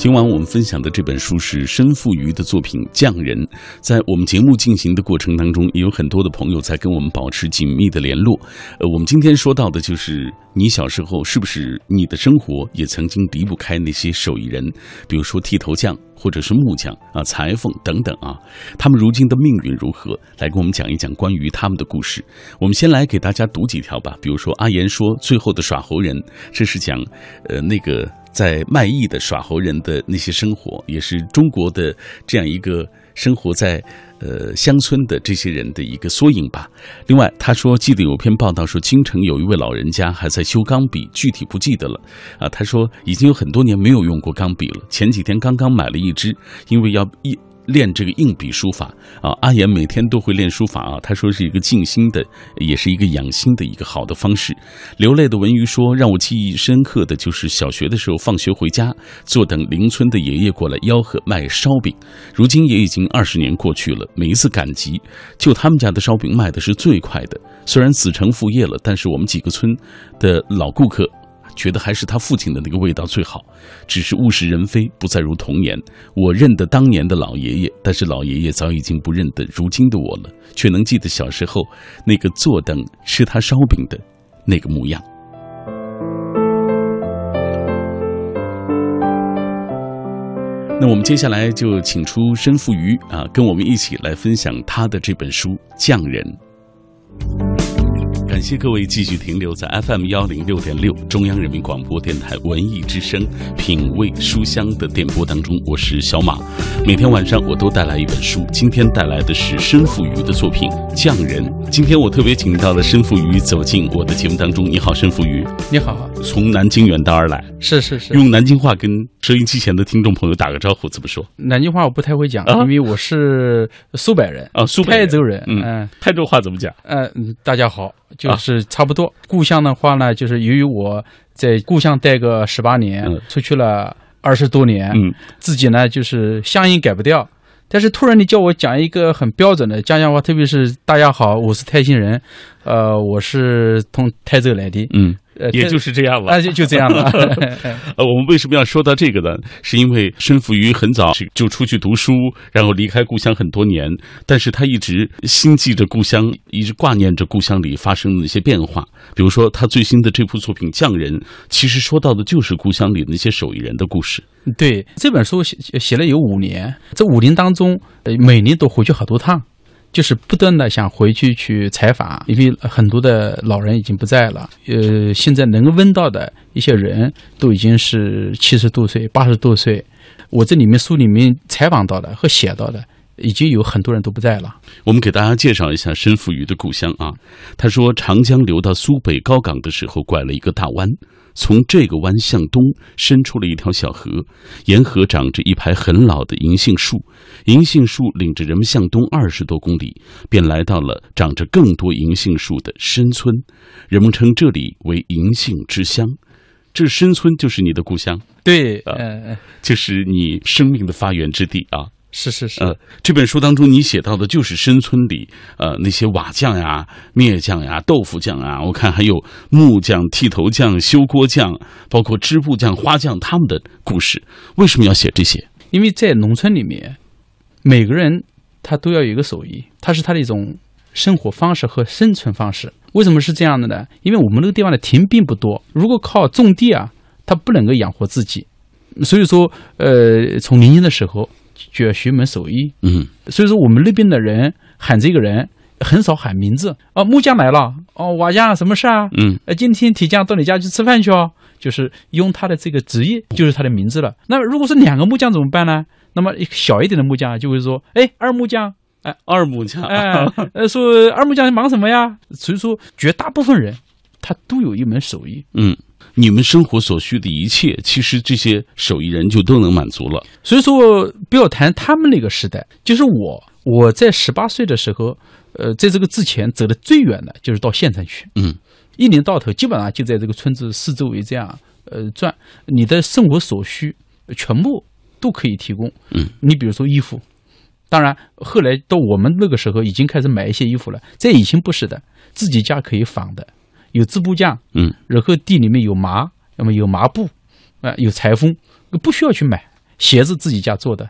今晚我们分享的这本书是申富瑜的作品《匠人》。在我们节目进行的过程当中，也有很多的朋友在跟我们保持紧密的联络。呃，我们今天说到的就是你小时候是不是你的生活也曾经离不开那些手艺人，比如说剃头匠或者是木匠啊、裁缝等等啊。他们如今的命运如何？来跟我们讲一讲关于他们的故事。我们先来给大家读几条吧。比如说阿言说最后的耍猴人，这是讲呃那个。在卖艺的耍猴人的那些生活，也是中国的这样一个生活在呃乡村的这些人的一个缩影吧。另外，他说记得有篇报道说，京城有一位老人家还在修钢笔，具体不记得了啊。他说已经有很多年没有用过钢笔了，前几天刚刚买了一支，因为要一。练这个硬笔书法啊，阿岩每天都会练书法啊。他说是一个静心的，也是一个养心的一个好的方式。流泪的文娱说，让我记忆深刻的就是小学的时候，放学回家，坐等邻村的爷爷过来吆喝卖烧饼。如今也已经二十年过去了，每一次赶集，就他们家的烧饼卖的是最快的。虽然子承父业了，但是我们几个村的老顾客。觉得还是他父亲的那个味道最好，只是物是人非，不再如童年。我认得当年的老爷爷，但是老爷爷早已经不认得如今的我了，却能记得小时候那个坐等吃他烧饼的那个模样。那我们接下来就请出申富瑜啊，跟我们一起来分享他的这本书《匠人》。感谢各位继续停留在 FM 幺零六点六中央人民广播电台文艺之声品味书香的电波当中，我是小马。每天晚上我都带来一本书，今天带来的是申富瑜的作品《匠人》。今天我特别请到了申富瑜走进我的节目当中。你好，申富瑜。你好。从南京远道而来。是是是。用南京话跟收音机前的听众朋友打个招呼，怎么说？南京话我不太会讲，因为我是苏北人啊，苏北泰州人。嗯，泰州话怎么讲？嗯，大家好。就是差不多。故乡的话呢，就是由于我在故乡待个十八年，出去了二十多年，自己呢就是乡音改不掉。但是突然你叫我讲一个很标准的家乡话，特别是大家好，我是泰兴人，呃，我是从泰州来的，嗯。也就是这样吧，啊就就这样了。呃，我们为什么要说到这个呢？是因为申福于很早就出去读书，然后离开故乡很多年，但是他一直心系着故乡，一直挂念着故乡里发生的那些变化。比如说，他最新的这部作品《匠人》，其实说到的就是故乡里那些手艺人的故事。对，这本书写写了有五年，这五年当中，呃，每年都回去好多趟。就是不断的想回去去采访，因为很多的老人已经不在了。呃，现在能问到的一些人都已经是七十多岁、八十多岁。我这里面书里面采访到的和写到的，已经有很多人都不在了。我们给大家介绍一下申富余的故乡啊。他说，长江流到苏北高港的时候，拐了一个大弯。从这个湾向东伸出了一条小河，沿河长着一排很老的银杏树，银杏树领着人们向东二十多公里，便来到了长着更多银杏树的深村，人们称这里为银杏之乡。这深村就是你的故乡，对，呃，就是你生命的发源之地啊。是是是，呃，这本书当中你写到的就是深村里，呃，那些瓦匠呀、篾匠呀、豆腐匠啊，我看还有木匠、剃头匠、修锅匠，包括织布匠、花匠他们的故事。为什么要写这些？因为在农村里面，每个人他都要有一个手艺，它是他的一种生活方式和生存方式。为什么是这样的呢？因为我们那个地方的田并不多，如果靠种地啊，他不能够养活自己，所以说，呃，从年轻的时候。就要学门手艺，嗯，所以说我们那边的人喊这个人很少喊名字哦，木匠来了哦，瓦匠什么事啊？嗯，呃，今天铁匠到你家去吃饭去哦，就是用他的这个职业，就是他的名字了。那如果是两个木匠怎么办呢？那么小一点的木匠就会说，哎，二木匠，哎，二木匠，哎，呃，说二木匠忙什么呀？所以说绝大部分人他都有一门手艺，嗯。你们生活所需的一切，其实这些手艺人就都能满足了。所以说，不要谈他们那个时代，就是我，我在十八岁的时候，呃，在这个之前走的最远的就是到县城去。嗯，一年到头基本上就在这个村子四周围这样呃转，你的生活所需全部都可以提供。嗯，你比如说衣服，当然后来到我们那个时候已经开始买一些衣服了，在以前不是的，自己家可以仿的。有织布匠，嗯，然后地里面有麻，那么有麻布，啊，有裁缝，不需要去买，鞋子自己家做的，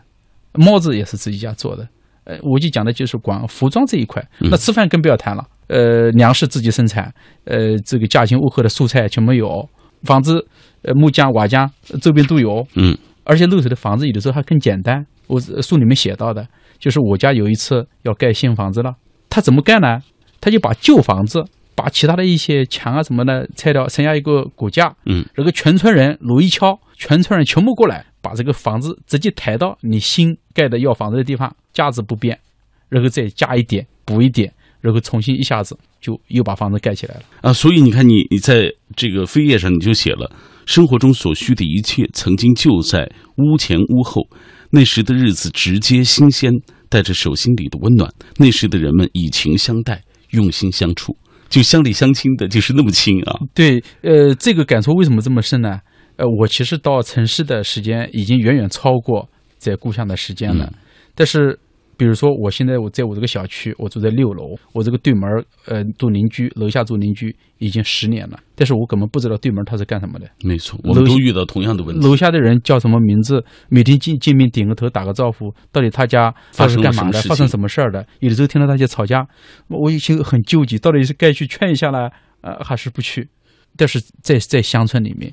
帽子也是自己家做的。呃，我就讲的就是光服装这一块，那吃饭更不要谈了。呃，粮食自己生产，呃，这个家庭物合的蔬菜全没有，房子，呃，木匠、瓦匠周边都有。嗯，而且露水的房子有的时候还更简单。我书里面写到的，就是我家有一次要盖新房子了，他怎么盖呢？他就把旧房子，把其他的一些墙啊什么的拆掉，剩下一个骨架。嗯，这个全村人炉一敲，全村人全部过来，把这个房子直接抬到你新盖的要房子的地方，价值不变，然后再加一点，补一点。然后重新一下子就又把房子盖起来了啊！所以你看，你你在这个扉页上你就写了，生活中所需的一切曾经就在屋前屋后，那时的日子直接新鲜，带着手心里的温暖。那时的人们以情相待，用心相处，就乡里乡亲的，就是那么亲啊！对，呃，这个感触为什么这么深呢？呃，我其实到城市的时间已经远远超过在故乡的时间了，但是。比如说，我现在我在我这个小区，我住在六楼，我这个对门呃，住邻居，楼下住邻居已经十年了，但是我根本不知道对门他是干什么的。没错，我们都遇到同样的问题。楼下的人叫什么名字？每天见见面点个头，打个招呼，到底他家他是干嘛的？发生什么事儿的？有的时候听到他家吵架，我已经很纠结，到底是该去劝一下呢，呃，还是不去？但是在在乡村里面，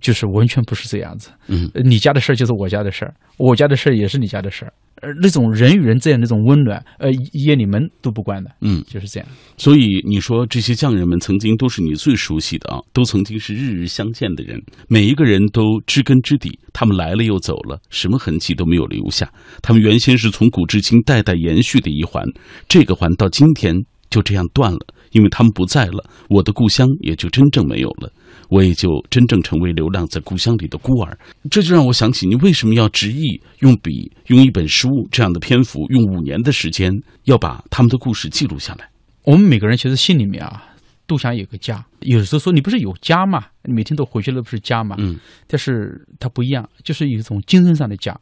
就是完全不是这样子。嗯，你家的事儿就是我家的事儿，我家的事儿也是你家的事儿。呃，那种人与人这样那种温暖，呃，夜里门都不关的，嗯，就是这样。所以你说这些匠人们曾经都是你最熟悉的啊，都曾经是日日相见的人，每一个人都知根知底。他们来了又走了，什么痕迹都没有留下。他们原先是从古至今代代延续的一环，这个环到今天就这样断了，因为他们不在了，我的故乡也就真正没有了。我也就真正成为流浪在故乡里的孤儿，这就让我想起你为什么要执意用笔、用一本书这样的篇幅，用五年的时间要把他们的故事记录下来。我们每个人其实心里面啊，都想有个家。有时候说你不是有家吗？每天都回去了不是家吗？嗯。但是它不一样，就是有一种精神上的家。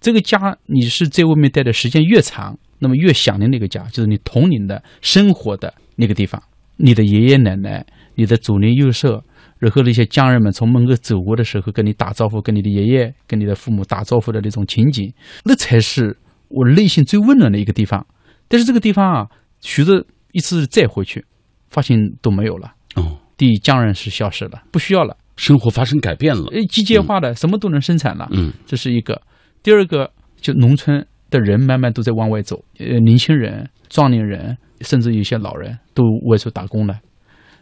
这个家你是在外面待的时间越长，那么越想念那个家，就是你童年的生活的那个地方，你的爷爷奶奶，你的左邻右舍。然后那些匠人们从门口走过的时候，跟你打招呼，跟你的爷爷、跟你的父母打招呼的那种情景，那才是我内心最温暖的一个地方。但是这个地方啊，随着一次再回去，发现都没有了。哦，第一，匠人是消失了，不需要了，生活发生改变了，诶，机械化的，什么都能生产了。嗯，这是一个。第二个，就农村的人慢慢都在往外走，呃，年轻人、壮年人，甚至有些老人都外出打工了。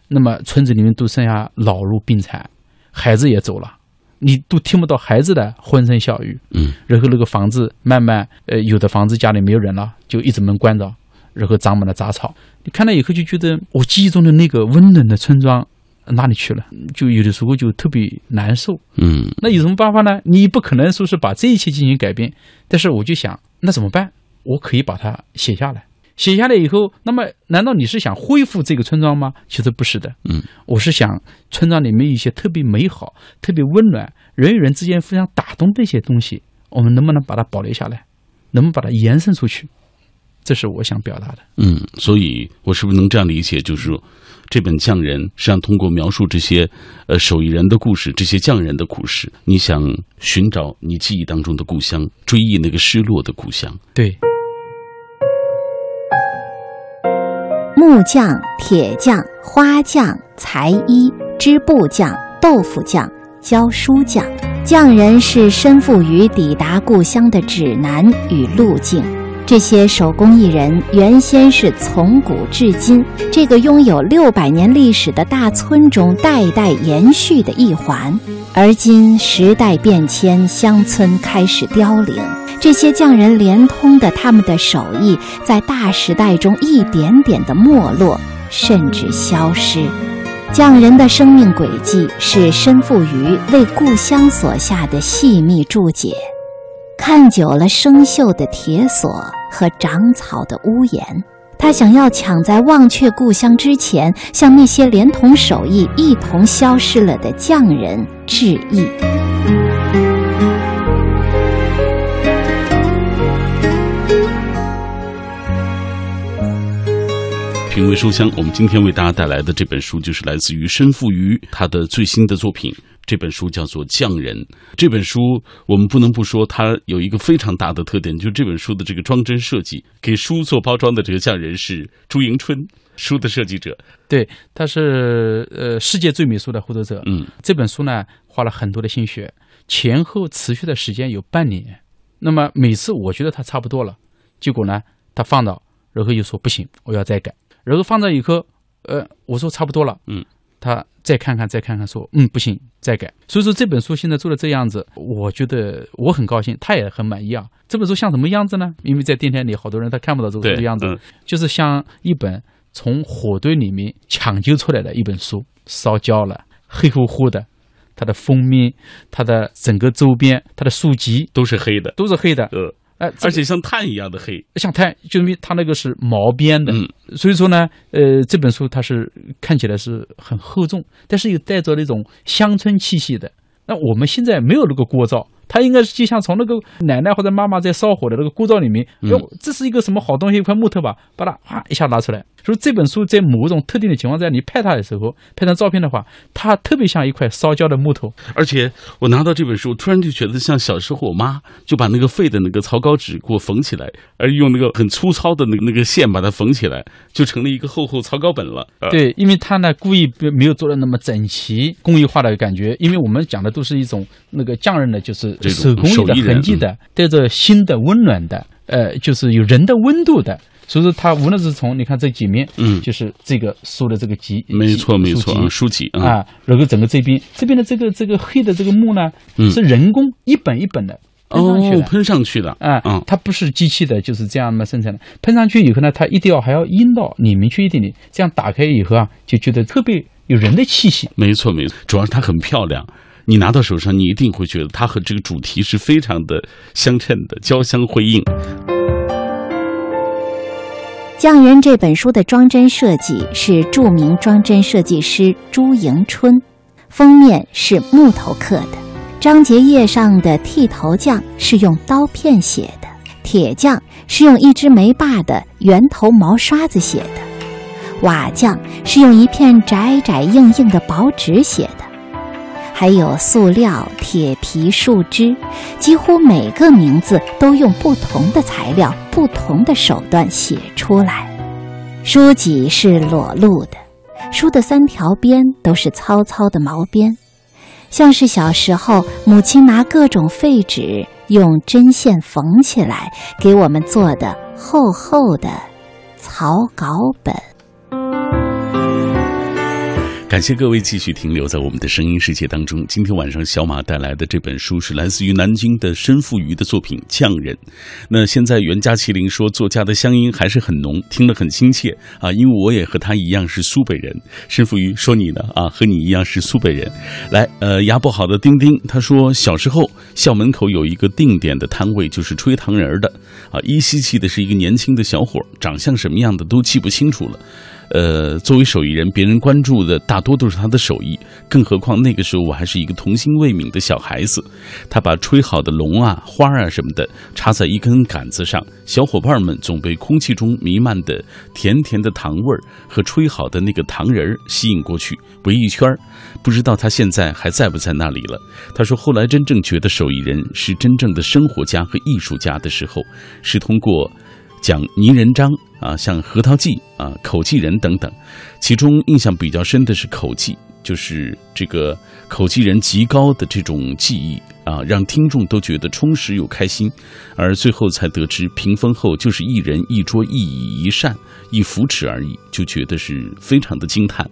那么村子里面都剩下老弱病残，孩子也走了，你都听不到孩子的欢声笑语。嗯，然后那个房子慢慢，呃，有的房子家里没有人了，就一直门关着，然后长满了杂草。你看了以后就觉得，我记忆中的那个温暖的村庄哪里去了？就有的时候就特别难受。嗯，那有什么办法呢？你不可能说是把这一切进行改变，但是我就想，那怎么办？我可以把它写下来。写下来以后，那么难道你是想恢复这个村庄吗？其实不是的，嗯，我是想村庄里面一些特别美好、特别温暖、人与人之间互相打动的一些东西，我们能不能把它保留下来？能不能把它延伸出去？这是我想表达的。嗯，所以我是不是能这样理解？就是说，这本匠人实际上通过描述这些呃手艺人的故事，这些匠人的故事，你想寻找你记忆当中的故乡，追忆那个失落的故乡。对。木匠、铁匠、花匠、裁衣、织布匠、豆腐匠、教书匠，匠人是身负于抵达故乡的指南与路径。这些手工艺人原先是从古至今这个拥有六百年历史的大村中代代延续的一环，而今时代变迁，乡村开始凋零。这些匠人连通的他们的手艺，在大时代中一点点的没落，甚至消失。匠人的生命轨迹是身负于为故乡所下的细密注解。看久了生锈的铁锁和长草的屋檐，他想要抢在忘却故乡之前，向那些连同手艺一同消失了的匠人致意。品味书香，我们今天为大家带来的这本书，就是来自于申富余他的最新的作品《这本书叫做《匠人》。这本书我们不能不说，它有一个非常大的特点，就是这本书的这个装帧设计。给书做包装的这个匠人是朱迎春，书的设计者。对，他是呃世界最美书的获得者。嗯，这本书呢花了很多的心血，前后持续的时间有半年。那么每次我觉得他差不多了，结果呢他放到，然后又说不行，我要再改。然后放在以后，呃，我说差不多了。嗯。他再看看，再看看，说嗯不行，再改。所以说这本书现在做的这样子，我觉得我很高兴，他也很满意啊。这本书像什么样子呢？因为在电台里，好多人他看不到这个样子，就是像一本从火堆里面抢救出来的一本书，烧焦了，黑乎乎的，它的封面、它的整个周边、它的书籍都是黑的，都是黑的。哎，而且像炭一样的黑，像炭，就因为它那个是毛边的，所以说呢，呃，这本书它是看起来是很厚重，但是又带着那种乡村气息的。那我们现在没有那个锅灶。它应该是就像从那个奶奶或者妈妈在烧火的那个锅灶里面，哟，这是一个什么好东西？一块木头吧，把它哗一下拿出来。所以这本书在某种特定的情况下，你拍它的时候，拍张照片的话，它特别像一块烧焦的木头。而且我拿到这本书，突然就觉得像小时候我妈就把那个废的那个草稿纸给我缝起来，而用那个很粗糙的那个那个线把它缝起来，就成了一个厚厚草稿本了。对，因为他呢故意没有做的那么整齐、工艺化的感觉，因为我们讲的都是一种那个匠人的，就是。手工艺的痕迹的，带着心的温暖的，呃，就是有人的温度的。所以说，它无论是从你看这几面，嗯，就是这个书的这个集，没错没错，书籍啊，然后整个这边这边的这个这个黑的这个木呢，是人工一本一本的喷上去的，喷上去的啊，它不是机器的，就是这样的生产的。喷上去以后呢，它一定要还要阴到里面去一点点，这样打开以后啊，就觉得特别有人的气息。没错没错，主要是它很漂亮。你拿到手上，你一定会觉得它和这个主题是非常的相称的，交相辉映。《匠人》这本书的装帧设计是著名装帧设计师朱迎春，封面是木头刻的，章节页上的剃头匠是用刀片写的，铁匠是用一支没把的圆头毛刷子写的，瓦匠是用一片窄窄硬硬的薄纸写的。还有塑料、铁皮、树枝，几乎每个名字都用不同的材料、不同的手段写出来。书脊是裸露的，书的三条边都是糙糙的毛边，像是小时候母亲拿各种废纸用针线缝起来给我们做的厚厚的草稿本。感谢各位继续停留在我们的声音世界当中。今天晚上小马带来的这本书是来自于南京的申富余的作品《匠人》。那现在袁家麒麟说作家的乡音还是很浓，听得很亲切啊！因为我也和他一样是苏北人。申富余说你呢啊，和你一样是苏北人。来，呃，牙不好的丁丁他说小时候校门口有一个定点的摊位，就是吹糖人的啊，依稀记得是一个年轻的小伙，长相什么样的都记不清楚了。呃，作为手艺人，别人关注的大多都是他的手艺，更何况那个时候我还是一个童心未泯的小孩子。他把吹好的龙啊、花啊什么的插在一根杆子上，小伙伴们总被空气中弥漫的甜甜的糖味儿和吹好的那个糖人儿吸引过去，围一圈儿。不知道他现在还在不在那里了。他说，后来真正觉得手艺人是真正的生活家和艺术家的时候，是通过。讲泥人张啊，像核桃记啊、口技人等等，其中印象比较深的是口技，就是这个口技人极高的这种技艺啊，让听众都觉得充实又开心，而最后才得知屏风后就是一人一桌一椅一扇一扶持而已，就觉得是非常的惊叹。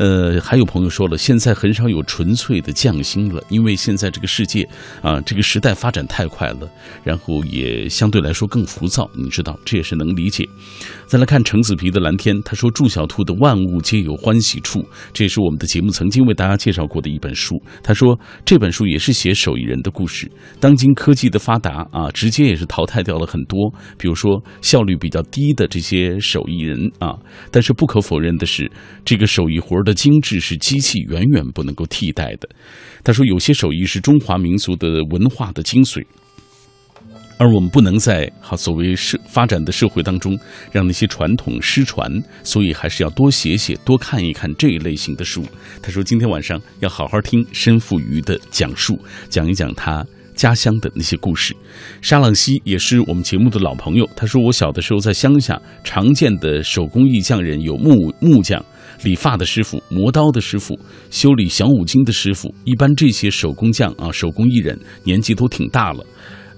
呃，还有朋友说了，现在很少有纯粹的匠心了，因为现在这个世界啊，这个时代发展太快了，然后也相对来说更浮躁，你知道，这也是能理解。再来看橙子皮的蓝天，他说祝小兔的万物皆有欢喜处，这也是我们的节目曾经为大家介绍过的一本书。他说这本书也是写手艺人的故事。当今科技的发达啊，直接也是淘汰掉了很多，比如说效率比较低的这些手艺人啊。但是不可否认的是，这个手艺活的。的精致是机器远远不能够替代的。他说，有些手艺是中华民族的文化的精髓。而我们不能在好所谓社发展的社会当中让那些传统失传，所以还是要多写写、多看一看这一类型的书。他说今天晚上要好好听申富余的讲述，讲一讲他。家乡的那些故事，沙朗西也是我们节目的老朋友。他说，我小的时候在乡下常见的手工艺匠人有木木匠、理发的师傅、磨刀的师傅、修理小五金的师傅。一般这些手工匠啊，手工艺人年纪都挺大了，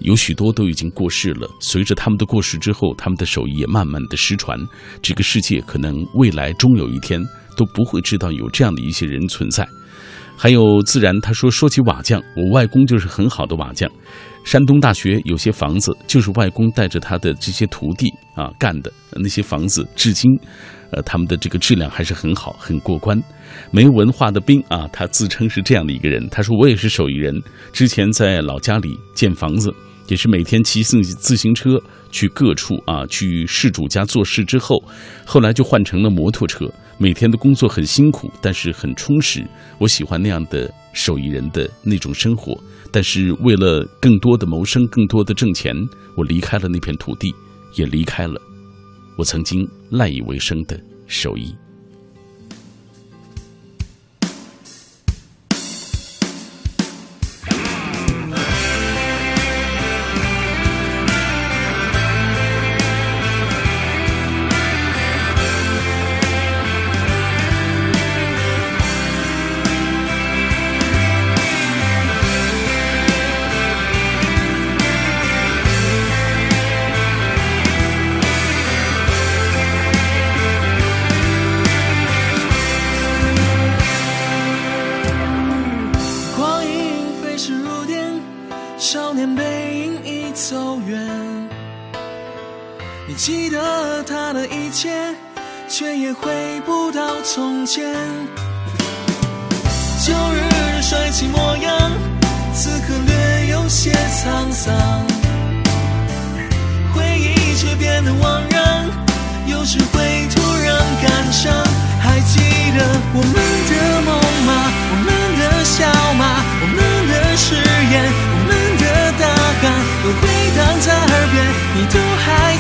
有许多都已经过世了。随着他们的过世之后，他们的手艺也慢慢的失传。这个世界可能未来终有一天都不会知道有这样的一些人存在。还有自然，他说说起瓦匠，我外公就是很好的瓦匠。山东大学有些房子就是外公带着他的这些徒弟啊干的，那些房子至今，呃，他们的这个质量还是很好，很过关。没文化的兵啊，他自称是这样的一个人。他说我也是手艺人，之前在老家里建房子，也是每天骑自自行车去各处啊，去事主家做事之后，后来就换成了摩托车。每天的工作很辛苦，但是很充实。我喜欢那样的手艺人的那种生活，但是为了更多的谋生、更多的挣钱，我离开了那片土地，也离开了我曾经赖以为生的手艺。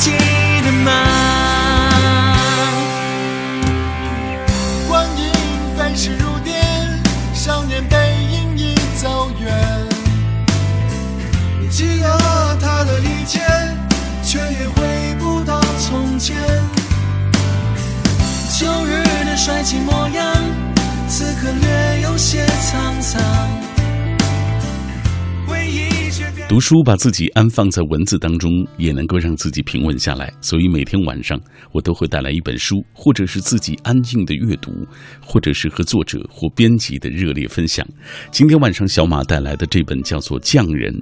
记得吗？光阴飞逝如电，少年背影已走远。记得他的一切，却也回不到从前。旧日的帅气模样，此刻略有些沧桑。读书把自己安放在文字当中，也能够让自己平稳下来。所以每天晚上，我都会带来一本书，或者是自己安静的阅读，或者是和作者或编辑的热烈分享。今天晚上，小马带来的这本叫做《匠人》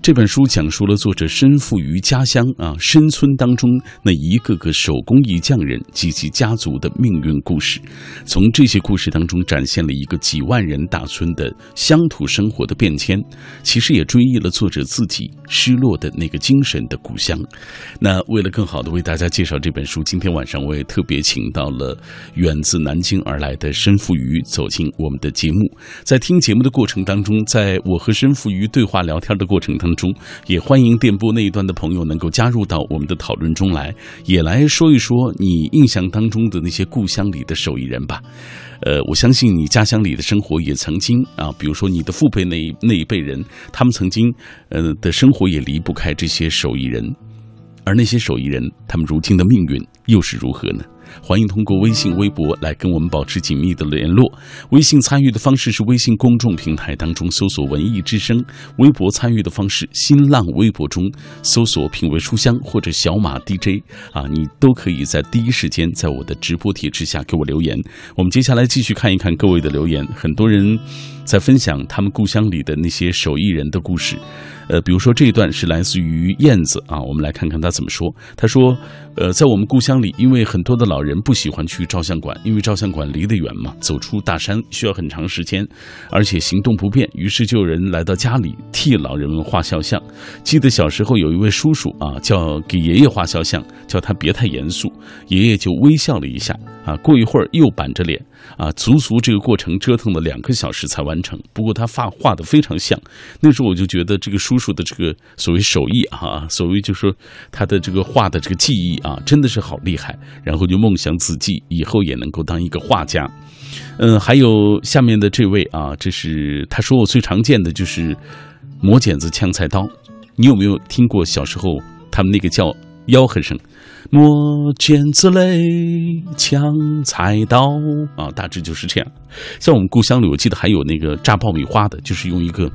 这本书，讲述了作者身负于家乡啊深村当中那一个个手工艺匠人及其家族的命运故事。从这些故事当中，展现了一个几万人大村的乡土生活的变迁。其实也追忆了作者。自己失落的那个精神的故乡。那为了更好的为大家介绍这本书，今天晚上我也特别请到了远自南京而来的申富余走进我们的节目。在听节目的过程当中，在我和申富余对话聊天的过程当中，也欢迎电波那一端的朋友能够加入到我们的讨论中来，也来说一说你印象当中的那些故乡里的手艺人吧。呃，我相信你家乡里的生活也曾经啊，比如说你的父辈那那一辈人，他们曾经呃的生活也离不开这些手艺人，而那些手艺人，他们如今的命运又是如何呢？欢迎通过微信、微博来跟我们保持紧密的联络。微信参与的方式是微信公众平台当中搜索“文艺之声”，微博参与的方式，新浪微博中搜索“品味书香”或者“小马 DJ” 啊，你都可以在第一时间在我的直播帖之下给我留言。我们接下来继续看一看各位的留言，很多人在分享他们故乡里的那些手艺人的故事。呃，比如说这一段是来自于燕子啊，我们来看看他怎么说。他说：“呃，在我们故乡里，因为很多的老人不喜欢去照相馆，因为照相馆离得远嘛，走出大山需要很长时间，而且行动不便，于是就有人来到家里替老人们画肖像。记得小时候有一位叔叔啊，叫给爷爷画肖像，叫他别太严肃，爷爷就微笑了一下。”啊，过一会儿又板着脸啊，足足这个过程折腾了两个小时才完成。不过他画画的非常像，那时候我就觉得这个叔叔的这个所谓手艺啊，所谓就说他的这个画的这个技艺啊，真的是好厉害。然后就梦想自己以后也能够当一个画家。嗯，还有下面的这位啊，这是他说我最常见的就是磨剪子、枪菜刀。你有没有听过小时候他们那个叫吆喝声？磨剪子嘞，抢菜刀啊，大致就是这样。在我们故乡里，我记得还有那个炸爆米花的，就是用一个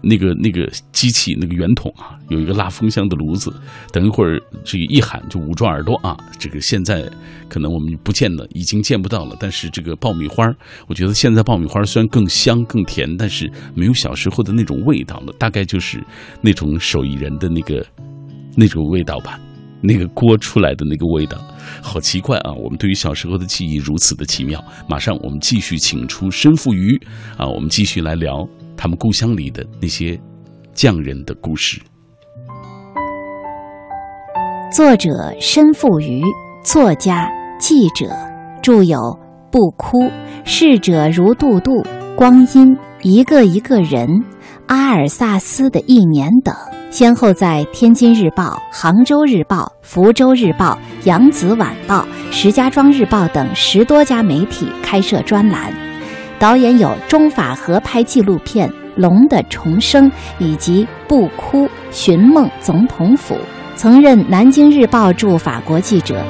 那个那个机器，那个圆筒啊，有一个拉风箱的炉子。等一会儿这个一喊就捂住耳朵啊。这个现在可能我们不见了，已经见不到了。但是这个爆米花，我觉得现在爆米花虽然更香更甜，但是没有小时候的那种味道了。大概就是那种手艺人的那个那种味道吧。那个锅出来的那个味道，好奇怪啊！我们对于小时候的记忆如此的奇妙。马上我们继续请出申富余啊，我们继续来聊他们故乡里的那些匠人的故事。作者申富余，作家、记者，著有《不哭》《逝者如渡渡》《光阴》《一个一个人》《阿尔萨斯的一年》等。先后在《天津日报》《杭州日报》《福州日报》《扬子晚报》《石家庄日报》等十多家媒体开设专栏，导演有中法合拍纪录片《龙的重生》以及《不哭寻梦总统府》，曾任《南京日报》驻法国记者。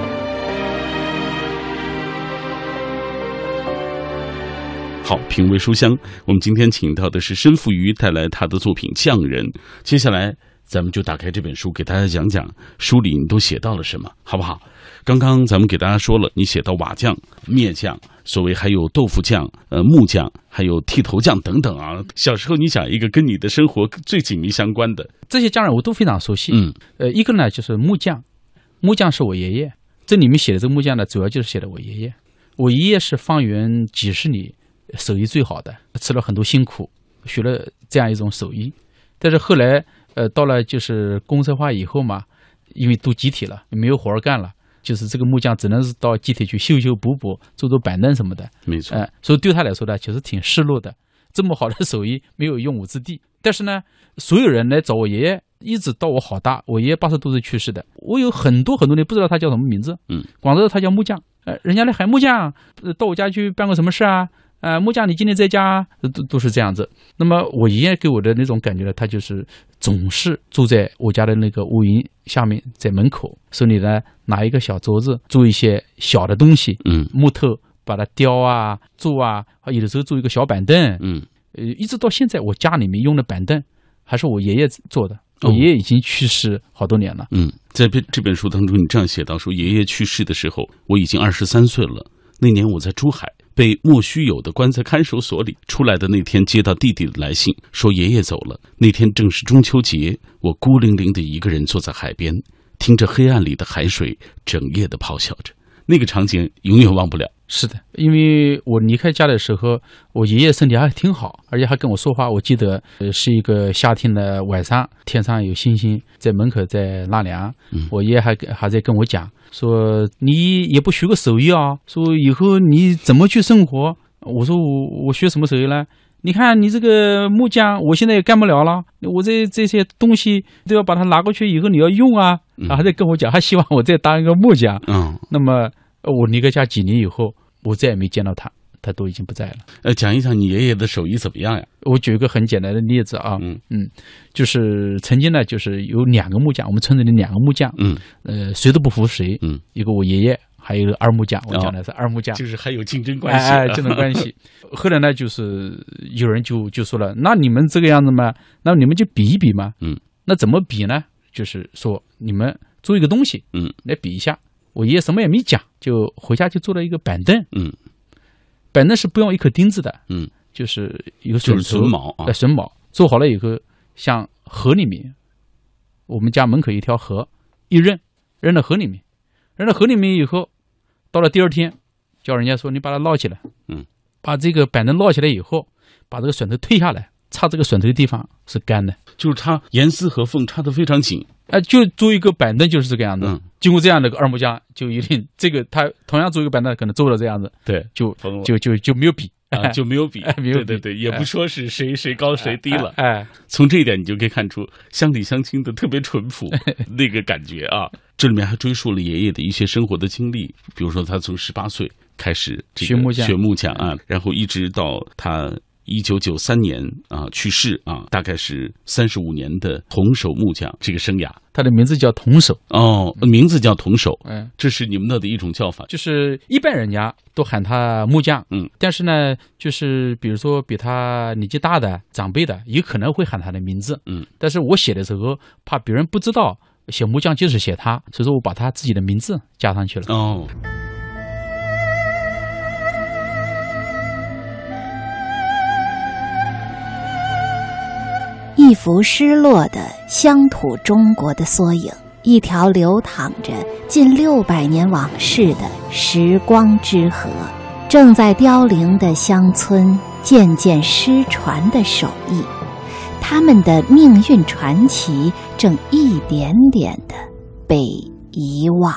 好，品味书香，我们今天请到的是申富余，带来他的作品《匠人》。接下来。咱们就打开这本书，给大家讲讲书里你都写到了什么，好不好？刚刚咱们给大家说了，你写到瓦匠、篾匠，所谓还有豆腐匠、呃木匠，还有剃头匠等等啊。小时候你想一个跟你的生活最紧密相关的这些匠人，我都非常熟悉。嗯，呃，一个呢就是木匠，木匠是我爷爷。这里面写的这个木匠呢，主要就是写的我爷爷。我爷爷是方圆几十里手艺最好的，吃了很多辛苦，学了这样一种手艺，但是后来。呃，到了就是公社化以后嘛，因为都集体了，没有活儿干了，就是这个木匠只能是到集体去修修补补，做做板凳什么的。没错。呃，所以对他来说呢，其实挺失落的。这么好的手艺没有用武之地。但是呢，所有人来找我爷爷，一直到我好大，我爷爷八十多岁去世的，我有很多很多年不知道他叫什么名字。嗯。光知道他叫木匠。呃，人家来喊木匠，到我家去办个什么事啊？呃，木匠，你今天在家都都是这样子。那么我爷爷给我的那种感觉呢，他就是总是住在我家的那个屋檐下面，在门口手里呢拿一个小桌子，做一些小的东西，嗯，木头把它雕啊、做啊，有的时候做一个小板凳，嗯，呃，一直到现在，我家里面用的板凳还是我爷爷做的。我爷爷已经去世好多年了。嗯，在这这本书当中，你这样写到说，爷爷去世的时候，我已经二十三岁了。那年我在珠海。被莫须有的关在看守所里，出来的那天接到弟弟的来信，说爷爷走了。那天正是中秋节，我孤零零的一个人坐在海边，听着黑暗里的海水整夜的咆哮着，那个场景永远忘不了。是的，因为我离开家的时候，我爷爷身体还挺好，而且还跟我说话。我记得，呃，是一个夏天的晚上，天上有星星，在门口在纳凉。我爷爷还还在跟我讲，说你也不学个手艺啊，说以后你怎么去生活？我说我我学什么手艺呢？你看你这个木匠，我现在也干不了了，我这这些东西都要把它拿过去，以后你要用啊。还在跟我讲，还希望我再当一个木匠。嗯，那么。我离开家几年以后，我再也没见到他，他都已经不在了。呃，讲一讲你爷爷的手艺怎么样呀？我举一个很简单的例子啊，嗯嗯，就是曾经呢，就是有两个木匠，我们村子里两个木匠，嗯，呃，谁都不服谁，嗯，一个我爷爷，还有一个二木匠，我讲的是二木匠，就是还有竞争关系，哎，竞争关系。后来呢，就是有人就就说了，那你们这个样子嘛，那你们就比一比嘛，嗯，那怎么比呢？就是说你们做一个东西，嗯，来比一下。我爷爷什么也没讲，就回家就做了一个板凳。嗯，板凳是不用一颗钉子的。嗯，就是一个榫榫卯啊，榫卯做好了以后，像河里面，我们家门口一条河，一扔扔到河里面，扔到河里面以后，到了第二天，叫人家说你把它捞起来。嗯，把这个板凳捞起来以后，把这个榫头推下来，插这个榫头的地方是干的，就是它严丝合缝，插的非常紧。呃，就做一个板凳就是这个样子。嗯经过这样的个二木家，就一定 这个他同样做一个板凳，可能做了这样子，对，就就就就没有比啊，就没有比，哎没有比 对对对，也不说是谁谁高谁低了。哎，从这一点你就可以看出乡里乡亲的特别淳朴那个感觉啊。这里面还追溯了爷爷的一些生活的经历，比如说他从十八岁开始这个学木匠学木匠啊，然后一直到他。一九九三年啊去世啊，大概是三十五年的铜手木匠这个生涯。他的名字叫铜手，哦，名字叫铜手，嗯，这是你们那的一种叫法。就是一般人家都喊他木匠，嗯，但是呢，就是比如说比他年纪大的长辈的，有可能会喊他的名字，嗯，但是我写的时候怕别人不知道写木匠就是写他，所以说我把他自己的名字加上去了。哦，一幅失落的乡土中国的缩影，一条流淌着近六百年往事的时光之河，正在凋零的乡村渐渐失传的手艺，他们的命运传奇正一点点的被遗忘。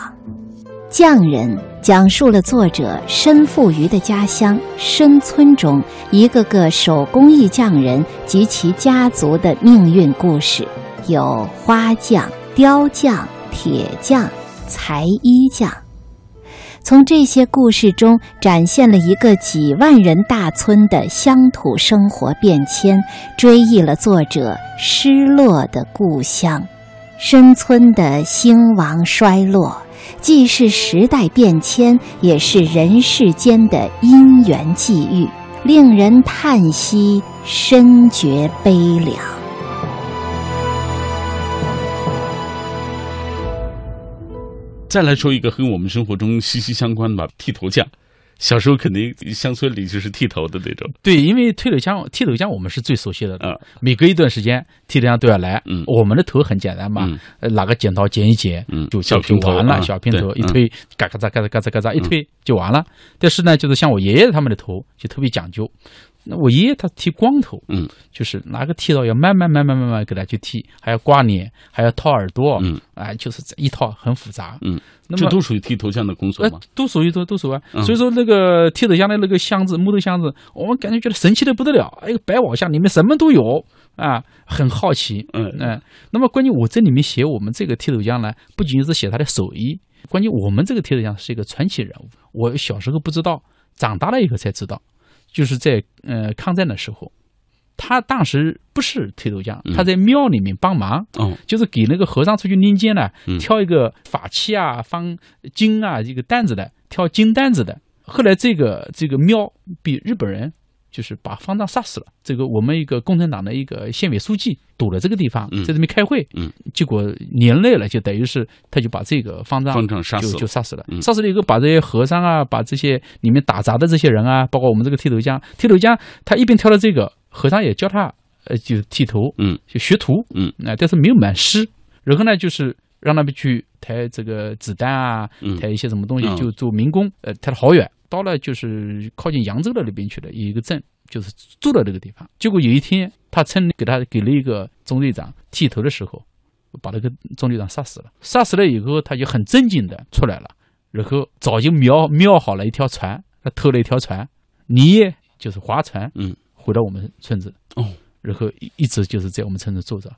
匠人讲述了作者申富余的家乡申村中一个个手工艺匠人及其家族的命运故事，有花匠、雕匠、铁匠、裁衣匠。从这些故事中，展现了一个几万人大村的乡土生活变迁，追忆了作者失落的故乡，申村的兴亡衰落。既是时代变迁，也是人世间的因缘际遇，令人叹息，深觉悲凉。再来说一个和我们生活中息息相关的吧，剃头匠。小时候肯定乡村里就是剃头的那种，对，因为剃头枪，剃头枪我们是最熟悉的，啊，每隔一段时间剃头枪都要来。嗯我们的头很简单嘛，拿个剪刀剪一剪，嗯就就小平头完了，啊小平头一推，嘎嘎嚓嘎嚓嘎嚓嘎嚓一推就完了。但是呢，就是像我爷爷他们的头就特别讲究。那我爷爷他剃光头，嗯，就是拿个剃刀要慢慢慢慢慢慢给他去剃，还要刮脸，还要掏耳朵，嗯，啊，就是这一套很复杂，嗯，那么这都属于剃头匠的工作呃吗？，都属于都都属于啊。嗯所以说那个剃头匠的那个箱子，木头箱子，我们感觉觉得神奇的不得了，哎个百宝箱里面什么都有啊，很好奇。嗯嗯、那么关键我这里面写我们这个剃头匠呢，不仅仅是写他的手艺，关键我们这个剃头匠是一个传奇人物。我小时候不知道，长大了以后才知道，就是在呃抗战的时候，他当时不是推头匠，嗯他在庙里面帮忙。哦，就是给那个和尚出去拎肩呢嗯，挑一个法器啊、方金啊这个担子的，挑金担子的。后来这个这个庙被日本人就是把方丈杀死了。这个我们一个共产党的一个县委书记堵了这个地方嗯，在这边开会，嗯，结果连累了，就等于是他就把这个方丈方丈杀死就就杀死了嗯。杀死了以后，把这些和尚啊，把这些里面打杂的这些人啊，包括我们这个剃头匠，剃头匠他一边挑了这个，和尚也教他呃就剃头，嗯，就学徒，嗯，那、但是没有满师。然后呢，就是让他们去抬这个子弹啊，嗯抬一些什么东西，嗯就做民工，呃，抬了好远，到了就是靠近扬州的那边去了，有一个镇，就是住到那个地方。结果有一天，他村里给他给了一个中队长剃头的时候，把那个中队长杀死了。杀死了以后，他就很正经的出来了，然后早就瞄瞄好了一条船，他偷了一条船，你也就是划船，嗯，回到我们村子，哦，然后一一直就是在我们村子住着。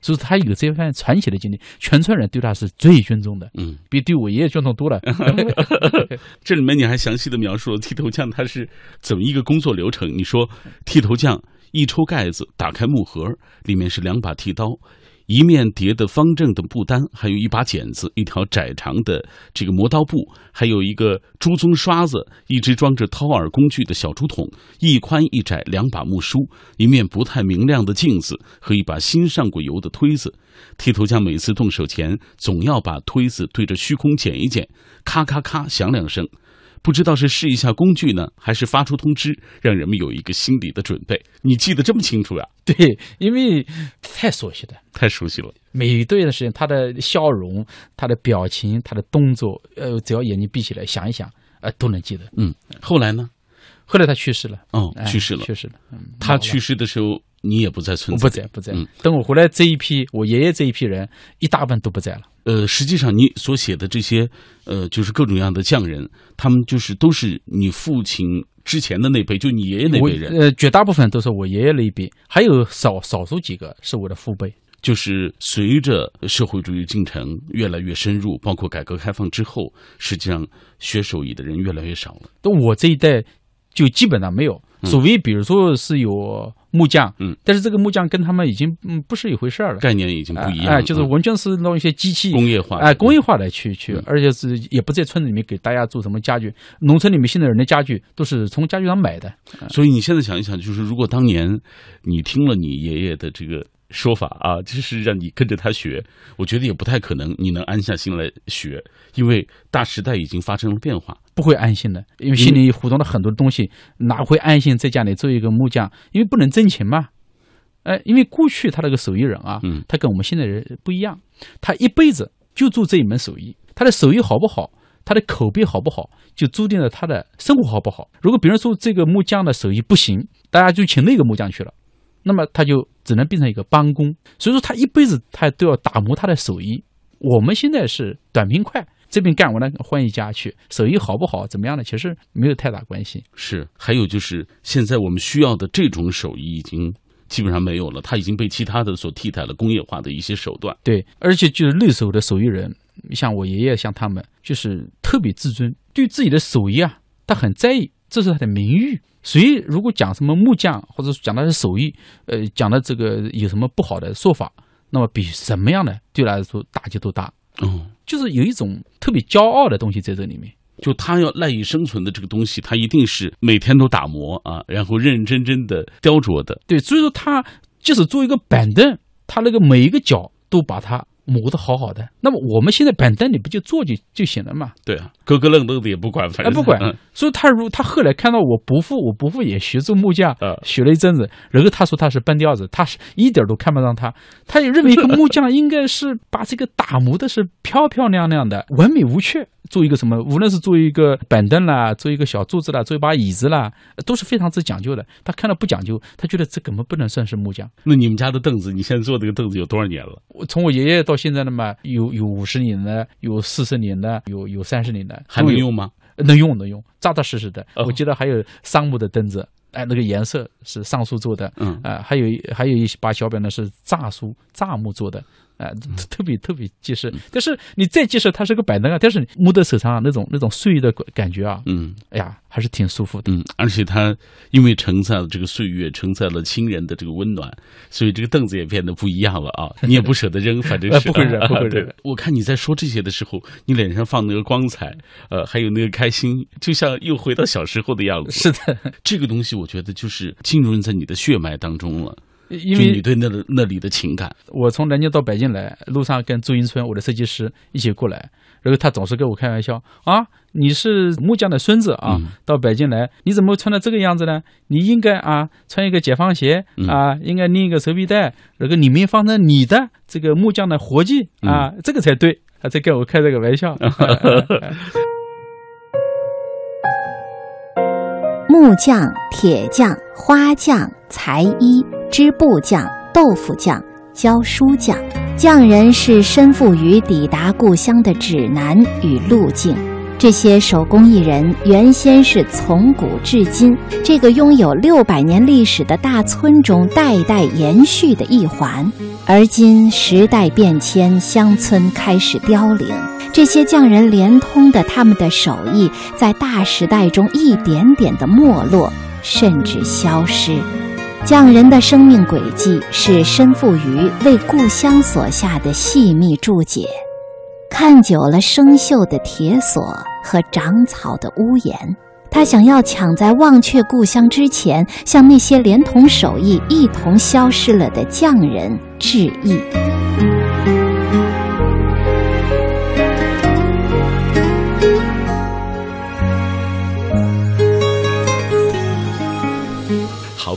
所以他有这番传奇的经历，全村人对他是最尊重的，嗯，比对我爷爷尊重多了。这里面你还详细的描述了剃头匠他是怎么一个工作流程。你说剃头匠一抽盖子，打开木盒，里面是两把剃刀。一面叠的方正的布单，还有一把剪子，一条窄长的这个磨刀布，还有一个朱宗刷子，一只装着掏耳工具的小竹筒，一宽一窄两把木梳，一面不太明亮的镜子和一把新上过油的推子。剃头匠每次动手前，总要把推子对着虚空剪一剪，咔咔咔响两声。不知道是试一下工具呢，还是发出通知，让人们有一个心理的准备。你记得这么清楚呀、对，因为太熟悉了。太熟悉了。每一段时间，他的笑容、他的表情、他的动作，呃，只要眼睛闭起来想一想，呃，都能记得。嗯，后来呢？后来他去世了，哦，哎去世了。去世了。嗯，他去世的时候你也不在村子，我不在，不在嗯。等我回来这一批，我爷爷这一批人，一大半都不在了。呃，实际上你所写的这些，呃，就是各种各样的匠人，他们就是都是你父亲之前的那辈，就你爷爷那辈人，呃，绝大部分都是我爷爷那一辈，还有少少数几个是我的父辈。就是随着社会主义进程越来越深入，包括改革开放之后，实际上学手艺的人越来越少了。都我这一代就基本上没有。所谓比如说是有木匠，嗯，但是这个木匠跟他们已经嗯不是一回事儿了，概念已经不一样了，哎，就是完全是弄一些机器工业化，哎，工业化的去去嗯，而且是也不在村子里面给大家做什么家具，农村里面现在人的家具都是从家具上买的，所以你现在想一想，就是如果当年你听了你爷爷的这个说法啊，就是让你跟着他学，我觉得也不太可能你能安下心来学，因为大时代已经发生了变化。不会安心的，因为心里糊弄了很多东西，哪会安心在家里做一个木匠？因为不能挣钱嘛。哎，因为过去他那个手艺人啊，嗯他跟我们现在人不一样，他一辈子就做这一门手艺，他的手艺好不好，他的口碑好不好，就注定了他的生活好不好。如果别人说这个木匠的手艺不行，大家就请那个木匠去了，那么他就只能变成一个帮工。所以说他一辈子他都要打磨他的手艺。我们现在是短平快，这边干完了换一家去，手艺好不好怎么样的？其实没有太大关系。是，还有就是现在我们需要的这种手艺已经基本上没有了，它已经被其他的所替代了，工业化的一些手段。对，而且就是那时候的手艺人，像我爷爷，像他们，就是特别自尊，对自己的手艺啊，他很在意，这是他的名誉。所以，如果讲什么木匠，或者讲他的手艺，呃，讲的这个有什么不好的说法，那么比什么样的对他来说打击都大。嗯，就是有一种特别骄傲的东西在这里面。就他要赖以生存的这个东西，他一定是每天都打磨啊，然后认认真真的雕琢的。对，所以说他即使做一个板凳，他那个每一个角都把它磨得好好的。那么我们现在板凳你不就坐就就行了嘛？对啊，咯咯愣愣的也不管，反正哎不管嗯所以他如他后来看到我伯父，我伯父也学做木匠，啊学了一阵子，然后他说他是半吊子，他是一点都看不上他，他也认为一个木匠应该是把这个打磨的是漂漂亮亮的，完美无缺。做一个什么，无论是做一个板凳啦，做一个小桌子啦，做一把椅子啦，都是非常之讲究的。他看到不讲究，他觉得这根本不能算是木匠。那你们家的凳子，你现在坐这个凳子有多少年了？我从我爷爷到现在的嘛，有有五十年的，有四十年的，有有三十年的，还能用吗？能用能用，扎扎实实的。哦我记得还有桑木的凳子，哎，那个颜色是桑树做的，嗯啊、还有还有一把小表呢是柞树柞木做的，啊、特别特别结实。但是你再结实，它是个板凳啊，但是摸在手上啊那种那种岁月的感觉啊，嗯哎呀，还是挺舒服的。嗯，而且它因为承载了这个岁月，承载了亲人的这个温暖，所以这个凳子也变得不一样了啊！你也不舍得扔，反正是呃不会扔不会扔对我看你在说这些的时候，你脸上放那个光彩，呃，还有那个开心，就像又回到小时候的样子。是的，这个东西，我觉得就是浸润在你的血脉当中了，因为你对那那里的情感。我从南京到北京来，路上跟周迎春我的设计师一起过来，然后他总是跟我开玩笑啊，你是木匠的孙子啊，嗯到北京来，你怎么穿的这个样子呢？你应该啊穿一个解放鞋嗯啊，应该拎一个手臂带，然后里面放着你的这个木匠的活计啊，这个才对。他在跟我开这个玩笑，木匠、铁匠、花匠、裁衣、织布匠、豆腐匠、教书匠，匠人是身负于抵达故乡的指南与路径。这些手工艺人原先是从古至今这个拥有六百年历史的大村中代代延续的一环，而今时代变迁，乡村开始凋零，这些匠人连通的他们的手艺，在大时代中一点点的没落，甚至消失。匠人的生命轨迹是身负于为故乡所下的细密注解。看久了生锈的铁锁和长草的屋檐，他想要抢在忘却故乡之前，向那些连同手艺一同消失了的匠人致意。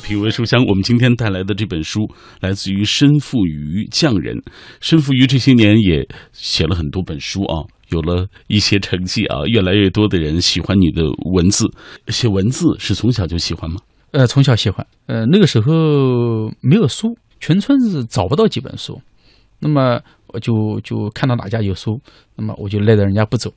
品味书香，我们今天带来的这本书来自于申复瑜匠人。申复瑜这些年也写了很多本书啊，有了一些成绩啊，越来越多的人喜欢你的文字。写文字是从小就喜欢吗？呃，从小喜欢。呃，那个时候没有书，全村子找不到几本书，那么我就就看到哪家有书，那么我就赖着人家不走，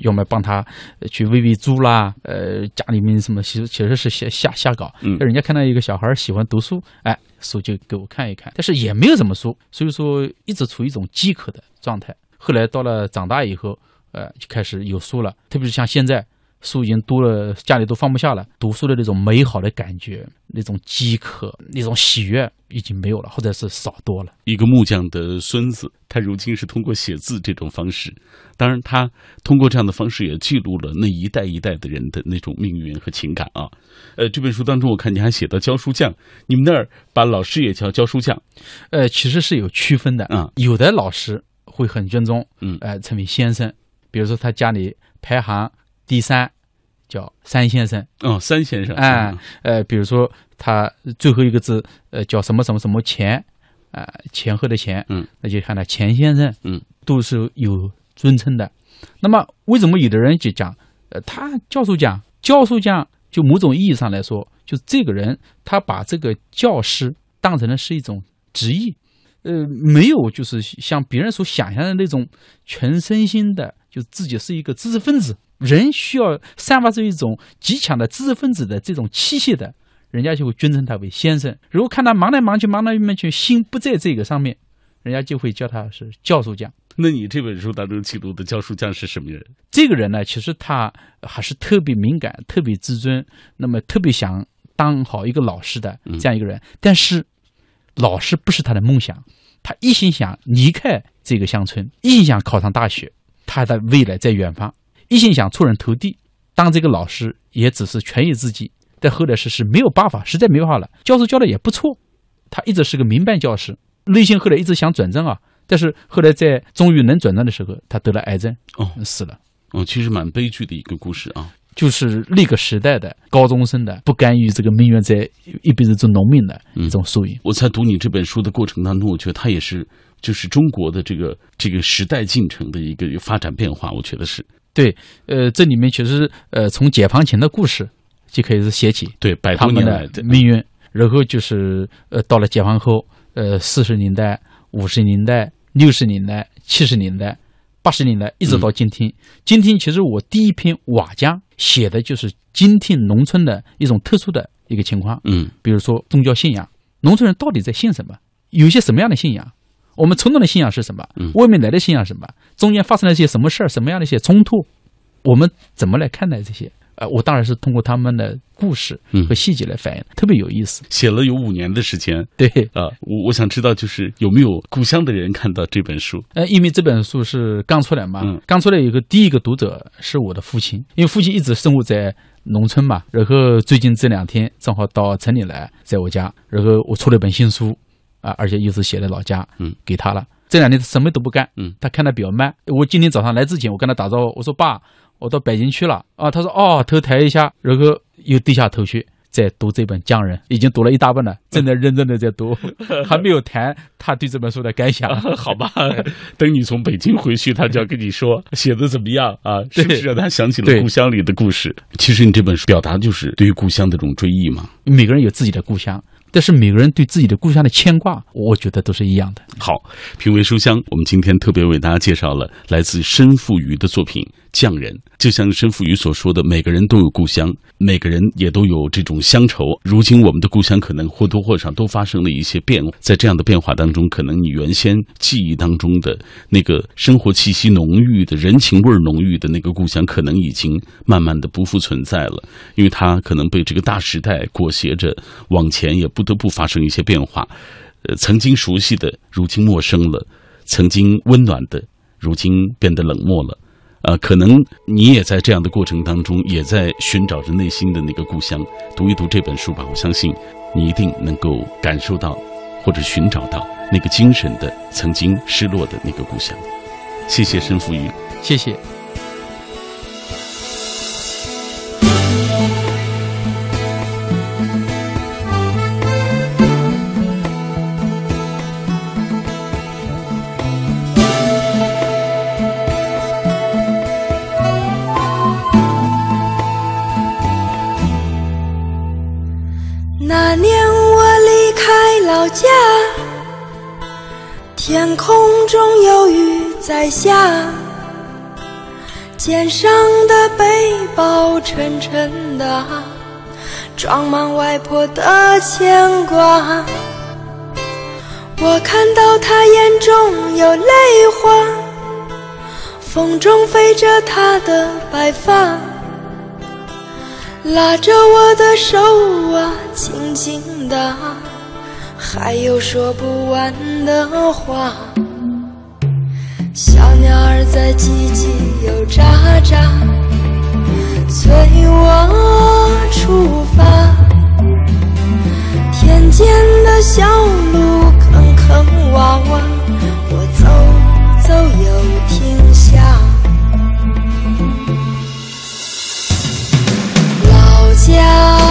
要么帮他呃去喂喂猪啦，呃，家里面什么其实其实是瞎瞎瞎搞。嗯人家看到一个小孩喜欢读书，哎，书就给我看一看，但是也没有什么书，所以说一直处于一种饥渴的状态。后来到了长大以后，呃，就开始有书了，特别是像现在。书已经多了，家里都放不下了。读书的那种美好的感觉，那种饥渴，那种喜悦已经没有了，或者是少多了。一个木匠的孙子，他如今是通过写字这种方式，当然他通过这样的方式也记录了那一代一代的人的那种命运和情感啊。呃，这本书当中我看你还写到教书匠，你们那儿把老师也叫教书匠，呃，其实是有区分的啊。有的老师会很尊重，嗯呃，称为先生，比如说他家里排行第三，叫三先生。哦，三先生，哎，呃，比如说他最后一个字，呃，叫什么什么什么钱，啊、前后的钱，嗯，那就看他钱先生，嗯，都是有尊称的。那么为什么有的人就讲，呃，他教授讲，教授讲就某种意义上来说，就这个人他把这个教师当成了是一种职业，呃，没有就是像别人所想象的那种全身心的，就自己是一个知识分子。人需要散发出一种极强的知识分子的这种气息的，人家就会尊称他为先生。如果看他忙来忙去，忙来忙去，心不在这个上面，人家就会叫他是教书匠。那你这本书当中记录的教书匠是什么人？这个人呢，其实他还是特别敏感、特别自尊，那么特别想当好一个老师的这样一个人。但是，老师不是他的梦想，他一心想离开这个乡村，一心想考上大学，他的未来在远方。一心想出人头地，当这个老师也只是权宜之计。但后来是是没有办法，实在没办法了。教授教的也不错，他一直是个民办教师，内心后来一直想转正啊。但是后来在终于能转正的时候，他得了癌症，哦，死了。哦，其实蛮悲剧的一个故事啊。就是那个时代的高中生的不甘于这个命运，在一辈子做农民的一种缩影。我在读你这本书的过程当中，我觉得他也是就是中国的这个这个时代进程的一个发展变化，我觉得是。对，呃，这里面其实呃，从解放前的故事就可以是写起，对，百他们多年来的命运，然后就是呃，到了解放后，呃，四十年代、五十年代、六十年代、七十年代、八十年代，一直到今天。今天其实我第一篇瓦匠写的就是今天农村的一种特殊的一个情况，嗯比如说宗教信仰，农村人到底在信什么？有一些什么样的信仰？我们传统的信仰是什么嗯？外面来的信仰是什么？中间发生了一些什么事儿？什么样的一些冲突？我们怎么来看待这些？呃，我当然是通过他们的故事嗯和细节来反映，特别有意思。写了有五年的时间对，啊。我我想知道，就是有没有故乡的人看到这本书？呃，因为这本书是刚出来嘛，嗯刚出来有个第一个读者是我的父亲，因为父亲一直生活在农村嘛，然后最近这两天正好到城里来，在我家，然后我出了一本新书，啊，而且又是写在老家，嗯，给他了。这两天他什么都不干，嗯，他看的比较慢。我今天早上来之前，我跟他打招呼，我说爸，我到北京去了啊。他说哦，头抬一下，然后又低下头去。在读这本《匠人》，已经读了一大半了，正在认真的在读，还没有谈他对这本书的感想。好吧，等你从北京回去，他就要跟你说写的怎么样啊？是不是让他想起了故乡里的故事？其实你这本书表达就是对于故乡的这种追忆嘛。每个人有自己的故乡，但是每个人对自己的故乡的牵挂，我觉得都是一样的。好，品味书香，我们今天特别为大家介绍了来自申复瑜的作品《匠人》。就像申复瑜所说的，每个人都有故乡，每个人也都有这种乡愁。如今我们的故乡可能或多或少都发生了一些变化，在这样的变化当中，可能你原先记忆当中的那个生活气息浓郁的人情味浓郁的那个故乡，可能已经慢慢的不复存在了，因为它可能被这个大时代裹挟着往前，也不得不发生一些变化。呃，曾经熟悉的，如今陌生了；曾经温暖的，如今变得冷漠了。呃，可能你也在这样的过程当中，也在寻找着内心的那个故乡。读一读这本书吧，我相信你一定能够感受到，或者寻找到那个精神的曾经失落的那个故乡。谢谢申福宇。谢谢。那年我离开老家天空中有雨在下肩上的背包沉沉的装满外婆的牵挂。我看到她眼中有泪花风中飞着她的白发。拉着我的手啊，轻轻的，还有说不完的话。小鸟儿在叽叽又喳喳，催我出发。田间的小路坑坑洼洼，我走走又。家